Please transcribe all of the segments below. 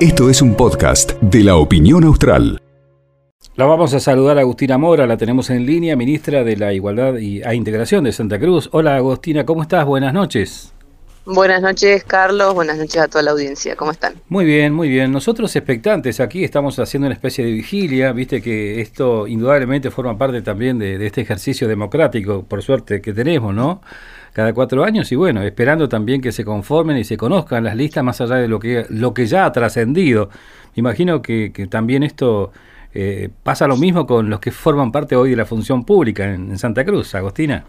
Esto es un podcast de la opinión austral. La vamos a saludar a Agustina Mora, la tenemos en línea, ministra de la Igualdad y a Integración de Santa Cruz. Hola Agustina, ¿cómo estás? Buenas noches. Buenas noches, Carlos. Buenas noches a toda la audiencia. ¿Cómo están? Muy bien, muy bien. Nosotros expectantes aquí estamos haciendo una especie de vigilia. Viste que esto indudablemente forma parte también de, este ejercicio democrático, por suerte, que tenemos, ¿no? Cada cuatro años y bueno, esperando también que se conformen y se conozcan las listas más allá de lo que, lo que ya ha trascendido. Imagino que, también esto eh, pasa lo mismo con los que forman parte hoy de la función pública en Santa Cruz, Agostina.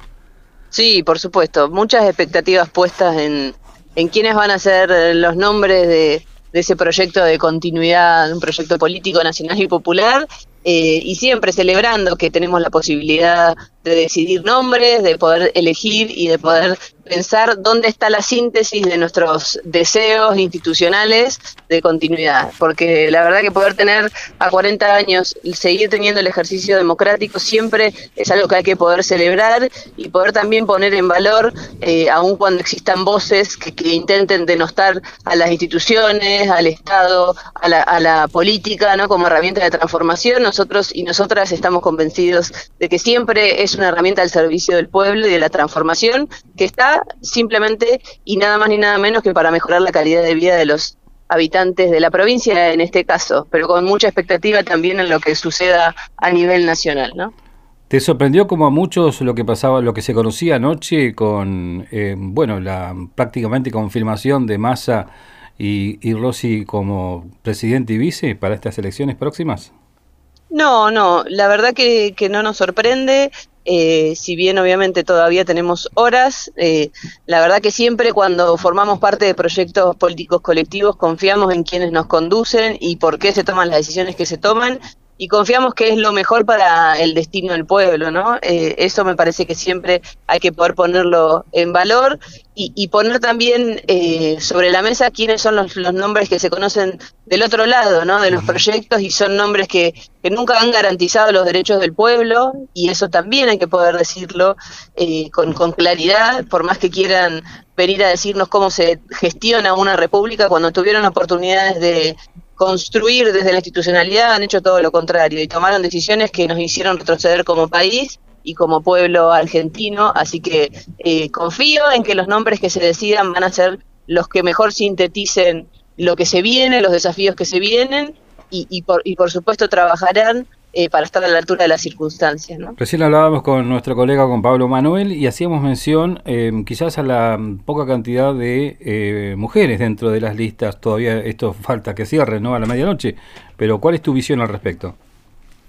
Sí, por supuesto. Muchas expectativas puestas en, en quiénes van a ser los nombres de, de ese proyecto de continuidad, un proyecto político nacional y popular, eh, y siempre celebrando que tenemos la posibilidad de decidir nombres, de poder elegir y de poder pensar dónde está la síntesis de nuestros deseos institucionales de continuidad. Porque la verdad que poder tener a 40 años, seguir teniendo el ejercicio democrático siempre es algo que hay que poder celebrar y poder también poner en valor, eh, aun cuando existan voces que, intenten denostar a las instituciones, al Estado, a la, a la política, ¿no? como herramienta de transformación nosotros y nosotras estamos convencidos de que siempre es una herramienta al servicio del pueblo y de la transformación que está simplemente y nada más ni nada menos que para mejorar la calidad de vida de los habitantes de la provincia en este caso, pero con mucha expectativa también en lo que suceda a nivel nacional, ¿no? ¿Te sorprendió como a muchos lo que pasaba, lo que se conocía anoche con, eh, bueno, la prácticamente confirmación de Massa y, y Rossi como presidente y vice para estas elecciones próximas? No, no, la verdad que, que no nos sorprende. Eh, si bien obviamente todavía tenemos horas, eh, la verdad que siempre cuando formamos parte de proyectos políticos colectivos confiamos en quienes nos conducen y por qué se toman las decisiones que se toman y confiamos que es lo mejor para el destino del pueblo, ¿no? Eh, eso me parece que siempre hay que poder ponerlo en valor y, poner también eh, sobre la mesa quiénes son los, nombres que se conocen del otro lado, ¿no? De los proyectos y son nombres que, que nunca han garantizado los derechos del pueblo y eso también hay que poder decirlo eh, con, con claridad, por más que quieran venir a decirnos cómo se gestiona una república cuando tuvieron oportunidades de construir desde la institucionalidad han hecho todo lo contrario y tomaron decisiones que nos hicieron retroceder como país y como pueblo argentino, así que eh, confío en que los nombres que se decidan van a ser los que mejor sinteticen lo que se viene, los desafíos que se vienen y, y, por, y por supuesto trabajarán eh, para estar a la altura de las circunstancias. ¿no? Recién hablábamos con nuestro colega, con Pablo Manuel, y hacíamos mención eh, quizás a la poca cantidad de eh, mujeres dentro de las listas. Todavía esto falta que cierre, ¿no? A la medianoche. Pero ¿cuál es tu visión al respecto?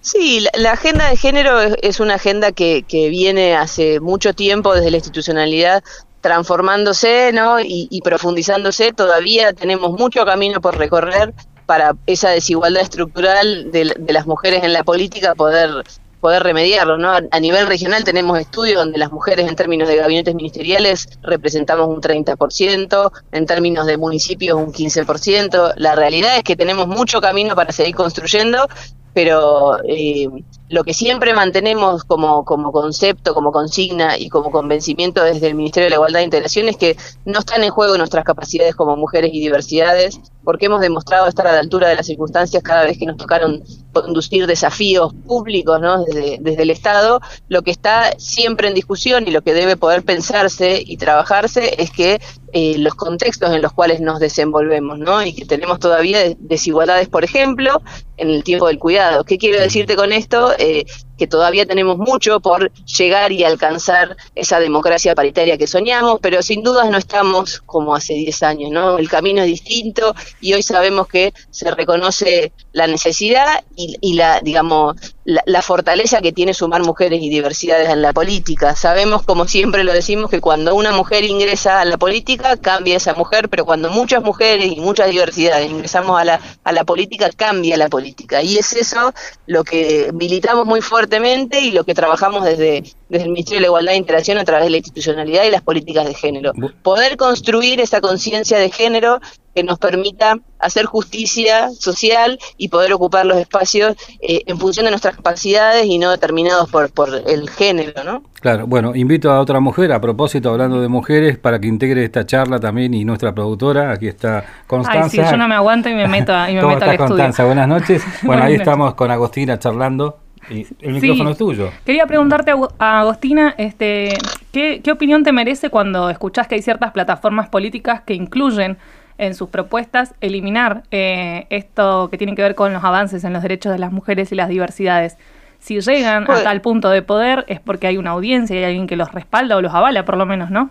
Sí, la, agenda de género es, una agenda que, que, viene hace mucho tiempo desde la institucionalidad transformándose ¿no? y, y profundizándose. Todavía tenemos mucho camino por recorrer para esa desigualdad estructural de, las mujeres en la política poder poder remediarlo, ¿no? A nivel regional tenemos estudios donde las mujeres en términos de gabinetes ministeriales representamos un 30%, en términos de municipios un 15%. La realidad es que tenemos mucho camino para seguir construyendo, pero eh, lo que siempre mantenemos como, como concepto, como consigna y como convencimiento desde el Ministerio de la Igualdad e Integración es que no están en juego nuestras capacidades como mujeres y diversidades, porque hemos demostrado estar a la altura de las circunstancias cada vez que nos tocaron conducir desafíos públicos ¿no? desde, desde el Estado. Lo que está siempre en discusión y lo que debe poder pensarse y trabajarse es que eh, los contextos en los cuales nos desenvolvemos, ¿no? Y que tenemos todavía desigualdades, por ejemplo, en el tiempo del cuidado. ¿Qué quiero decirte con esto? Eh, que todavía tenemos mucho por llegar y alcanzar esa democracia paritaria que soñamos, pero sin dudas no estamos como hace 10 años, ¿no? El camino es distinto y hoy sabemos que se reconoce la necesidad y, la, digamos, la, fortaleza que tiene sumar mujeres y diversidades en la política. Sabemos, como siempre lo decimos, que cuando una mujer ingresa a la política, cambia esa mujer, pero cuando muchas mujeres y muchas diversidades ingresamos a la, a la política, cambia la política. Y es eso lo que militamos muy fuertemente y lo que trabajamos desde, desde el Ministerio de la Igualdad e Interacción a través de la institucionalidad y las políticas de género. Poder construir esa conciencia de género que nos permita hacer justicia social y poder ocupar los espacios eh, en función de nuestras capacidades y no determinados por, por el género, ¿no? Claro, bueno, invito a otra mujer, a propósito, hablando de mujeres, para que integre esta charla también y nuestra productora, aquí está Constanza. Ay, sí, yo no me aguanto y me meto, y me meto al Constanza? Buenas noches. Bueno, ahí estamos con Agostina charlando. Y el micrófono es tuyo. Quería preguntarte a Agostina, este, ¿qué, ¿qué opinión te merece cuando escuchás que hay ciertas plataformas políticas que incluyen en sus propuestas eliminar eh, esto que tiene que ver con los avances en los derechos de las mujeres y las diversidades. Si llegan a pues tal punto de poder es porque hay una audiencia y hay alguien que los respalda o los avala, por lo menos, ¿no?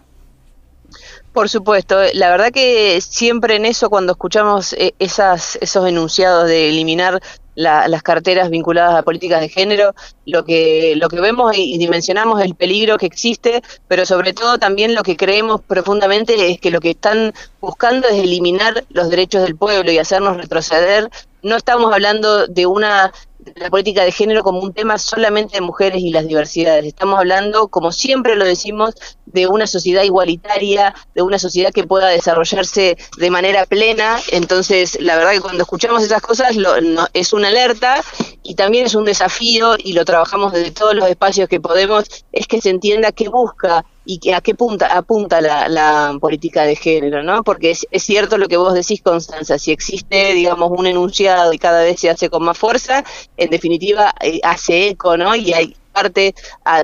Por supuesto, la verdad que siempre en eso, cuando escuchamos eh, esas, esos enunciados de eliminar las carteras vinculadas a políticas de género, lo que, lo que vemos y, dimensionamos el peligro que existe, pero sobre todo también lo que creemos profundamente es que lo que están buscando es eliminar los derechos del pueblo y hacernos retroceder. No estamos hablando de una la política de género como un tema solamente de mujeres y las diversidades. Estamos hablando, como siempre lo decimos, de una sociedad igualitaria, de una sociedad que pueda desarrollarse de manera plena. Entonces, la verdad que cuando escuchamos esas cosas es una alerta y también es un desafío y lo trabajamos desde todos los espacios que podemos, es que se entienda qué busca y que a qué punta, apunta la, política de género, ¿no? Porque es, es, cierto lo que vos decís, Constanza, si existe, digamos, un enunciado y cada vez se hace con más fuerza, en definitiva eh, hace eco, ¿no? Y hay parte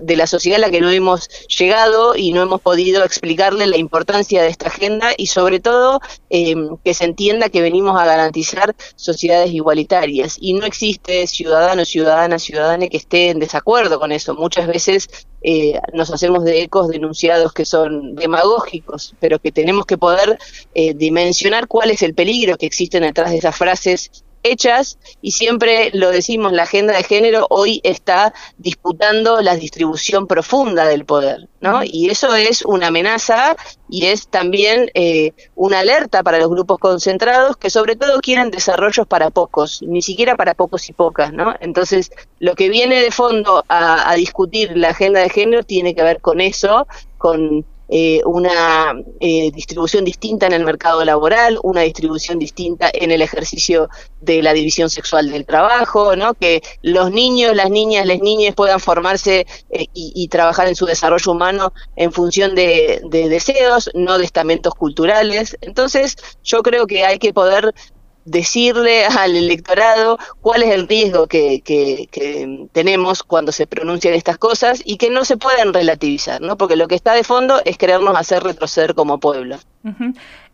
de la sociedad a la que no hemos llegado y no hemos podido explicarle la importancia de esta agenda y sobre todo em, que se entienda que venimos a garantizar sociedades igualitarias y no existe ciudadano, ciudadana, ciudadana que esté en desacuerdo con eso. Muchas veces eh, nos hacemos de ecos denunciados que son demagógicos, pero que tenemos que poder eh, dimensionar cuál es el peligro que existe detrás de esas frases hechas y siempre lo decimos, la agenda de género hoy está disputando la distribución profunda del poder, ¿no? Y eso es una amenaza y es también eh, una alerta para los grupos concentrados que sobre todo quieren desarrollos para pocos, ni siquiera para pocos y pocas, ¿no? Entonces, lo que viene de fondo a, a discutir la agenda de género tiene que ver con eso, con eh, una eh, distribución distinta en el mercado laboral, una distribución distinta en el ejercicio de la división sexual del trabajo, ¿no? que los niños, las niñas, las niñas puedan formarse eh, y, trabajar en su desarrollo humano en función de, de deseos, no de estamentos culturales. Entonces, yo creo que hay que poder decirle al electorado cuál es el riesgo que, tenemos cuando se pronuncian estas cosas y que no se pueden relativizar, ¿no? Porque lo que está de fondo es querernos hacer retroceder como pueblo.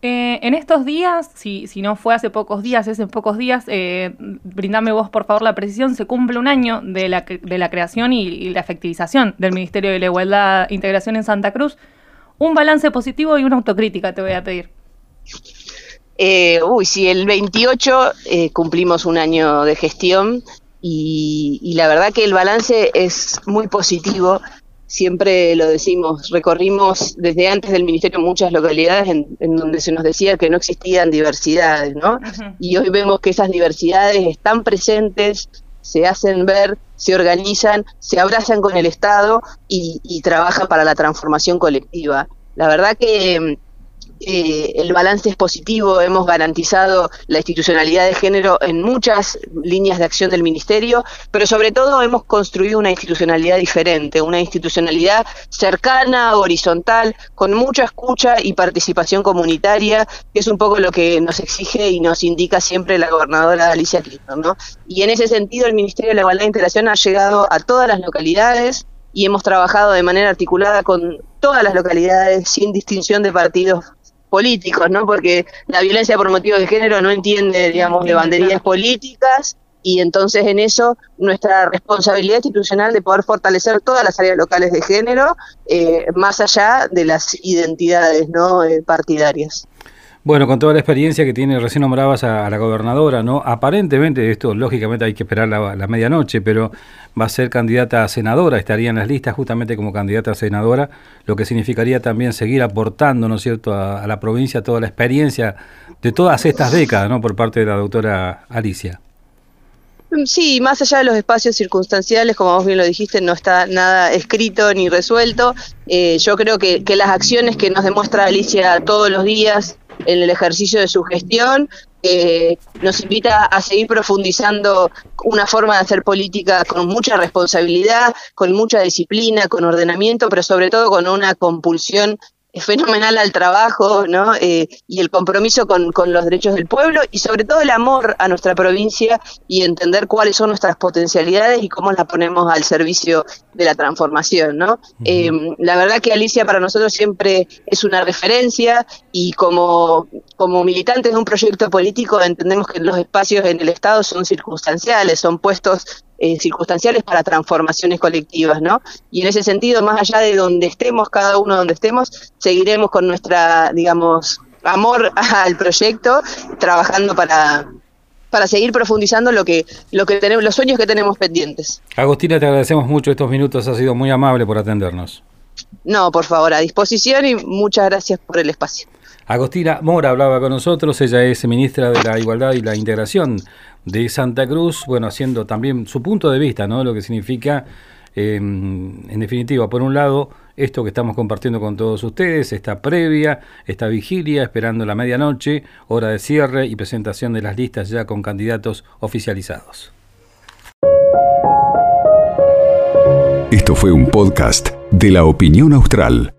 Eh, en estos días, si, si no fue hace pocos días, es pocos días, eh, brindame vos por favor la precisión, se cumple un año de la, de la creación y, y la efectivización del Ministerio de la Igualdad e Integración en Santa Cruz. Un balance positivo y una autocrítica te voy a pedir. Eh, uy, sí, el 28 eh, cumplimos un año de gestión y, la verdad que el balance es muy positivo. Siempre lo decimos, recorrimos desde antes del Ministerio muchas localidades en, donde se nos decía que no existían diversidades, ¿no? Y hoy vemos que esas diversidades están presentes, se hacen ver, se organizan, se abrazan con el Estado y, y trabajan para la transformación colectiva. La verdad que eh, el balance es positivo, hemos garantizado la institucionalidad de género en muchas líneas de acción del Ministerio, pero sobre todo hemos construido una institucionalidad diferente, una institucionalidad cercana, horizontal, con mucha escucha y participación comunitaria, que es un poco lo que nos exige y nos indica siempre la gobernadora Alicia Clinton. ¿no? Y en ese sentido el Ministerio de la Igualdad e Integración ha llegado a todas las localidades, y hemos trabajado de manera articulada con todas las localidades sin distinción de partidos políticos, ¿no? Porque la violencia por motivos de género no entiende, digamos, de banderías políticas y entonces en eso nuestra responsabilidad institucional de poder fortalecer todas las áreas locales de género eh, más allá de las identidades no eh, partidarias. Bueno, con toda la experiencia que tiene, recién nombrabas a, la gobernadora, ¿no? Aparentemente, esto lógicamente hay que esperar la, medianoche, pero va a ser candidata a senadora, estaría en las listas justamente como candidata a senadora, lo que significaría también seguir aportando, ¿no es cierto?, a, la provincia toda la experiencia de todas estas décadas, ¿no?, por parte de la doctora Alicia. Sí, más allá de los espacios circunstanciales, como vos bien lo dijiste, no está nada escrito ni resuelto. Eh, yo creo que las acciones que nos demuestra Alicia todos los días en el ejercicio de su gestión, eh, nos invita a seguir profundizando una forma de hacer política con mucha responsabilidad, con mucha disciplina, con ordenamiento, pero sobre todo con una compulsión fenomenal al trabajo ¿no? Eh, y el compromiso con, con, los derechos del pueblo y sobre todo el amor a nuestra provincia y entender cuáles son nuestras potencialidades y cómo las ponemos al servicio de la transformación. ¿no? Eh, la verdad que Alicia para nosotros siempre es una referencia y como, como militantes de un proyecto político entendemos que los espacios en el Estado son circunstanciales, son puestos eh, circunstanciales para transformaciones colectivas, ¿no? Y en ese sentido, más allá de donde estemos, cada uno donde estemos, seguiremos con nuestra, digamos, amor al proyecto, trabajando para, para seguir profundizando lo que, lo que tenemos, los sueños que tenemos pendientes. Agostina, te agradecemos mucho estos minutos, ha sido muy amable por atendernos. No, por favor, a disposición y muchas gracias por el espacio. Agostina Mora hablaba con nosotros, ella es ministra de la Igualdad y la Integración de Santa Cruz, bueno, haciendo también su punto de vista, ¿no? Lo que significa, em, en definitiva, por un lado, esto que estamos compartiendo con todos ustedes, esta previa, esta vigilia, esperando la medianoche, hora de cierre y presentación de las listas ya con candidatos oficializados. Esto fue un podcast de la opinión austral.